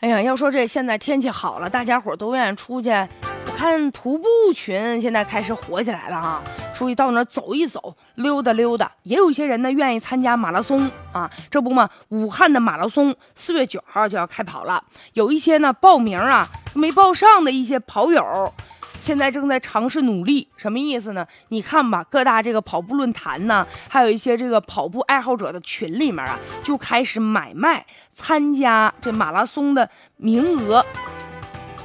哎呀，要说这现在天气好了，大家伙都愿意出去。我看徒步群现在开始火起来了啊，出去到那走一走，溜达溜达。也有一些人呢愿意参加马拉松啊，这不嘛，武汉的马拉松四月九号就要开跑了，有一些呢报名啊没报上的一些跑友。现在正在尝试努力，什么意思呢？你看吧，各大这个跑步论坛呢，还有一些这个跑步爱好者的群里面啊，就开始买卖参加这马拉松的名额。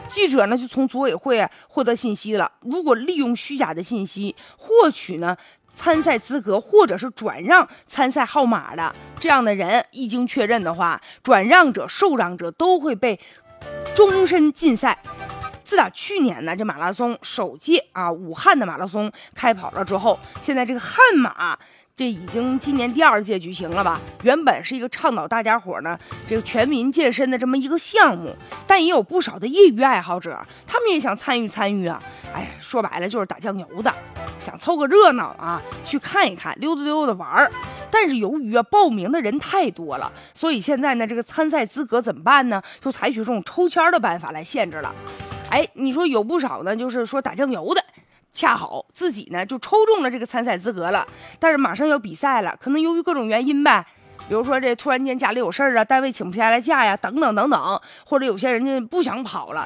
记者呢就从组委会获得信息了，如果利用虚假的信息获取呢参赛资格，或者是转让参赛号码的这样的人，一经确认的话，转让者、受让者都会被终身禁赛。自打去年呢，这马拉松首届啊，武汉的马拉松开跑了之后，现在这个悍马这已经今年第二届举行了吧？原本是一个倡导大家伙呢这个全民健身的这么一个项目，但也有不少的业余爱好者，他们也想参与参与啊。哎，说白了就是打酱油的，想凑个热闹啊，去看一看，溜达溜达玩儿。但是由于啊报名的人太多了，所以现在呢这个参赛资格怎么办呢？就采取这种抽签的办法来限制了。哎，你说有不少呢，就是说打酱油的，恰好自己呢就抽中了这个参赛资格了，但是马上要比赛了，可能由于各种原因呗，比如说这突然间家里有事儿啊，单位请不下来假呀，等等等等，或者有些人家不想跑了，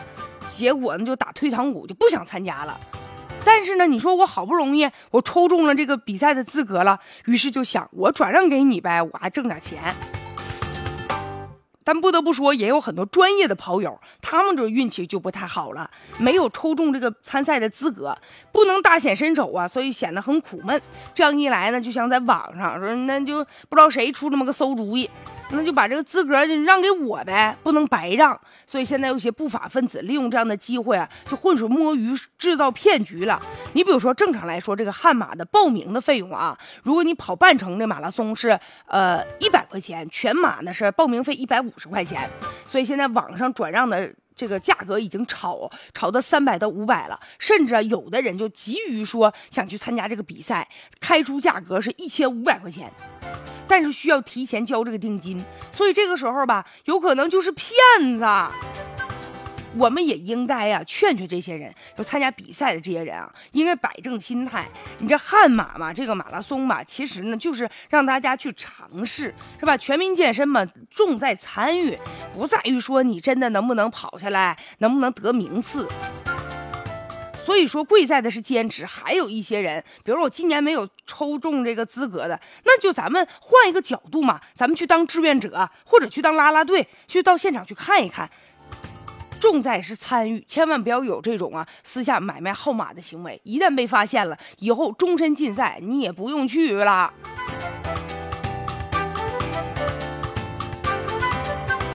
结果呢就打退堂鼓，就不想参加了。但是呢，你说我好不容易我抽中了这个比赛的资格了，于是就想我转让给你呗，我还挣点钱。但不得不说，也有很多专业的跑友，他们这运气就不太好了，没有抽中这个参赛的资格，不能大显身手啊，所以显得很苦闷。这样一来呢，就想在网上说，那就不知道谁出这么个馊主意。那就把这个资格就让给我呗，不能白让。所以现在有些不法分子利用这样的机会啊，就浑水摸鱼，制造骗局了。你比如说，正常来说，这个悍马的报名的费用啊，如果你跑半程的马拉松是呃一百块钱，全马呢是报名费一百五五十块钱。所以现在网上转让的这个价格已经炒炒到三百到五百了，甚至有的人就急于说想去参加这个比赛，开出价格是一千五百块钱。但是需要提前交这个定金，所以这个时候吧，有可能就是骗子。我们也应该呀，劝劝这些人，就参加比赛的这些人啊，应该摆正心态。你这悍马嘛，这个马拉松嘛，其实呢，就是让大家去尝试，是吧？全民健身嘛，重在参与，不在于说你真的能不能跑下来，能不能得名次。所以说，贵在的是坚持。还有一些人，比如说我今年没有抽中这个资格的，那就咱们换一个角度嘛，咱们去当志愿者，或者去当啦啦队，去到现场去看一看。重在是参与，千万不要有这种啊私下买卖号码的行为。一旦被发现了，以后终身禁赛，你也不用去了。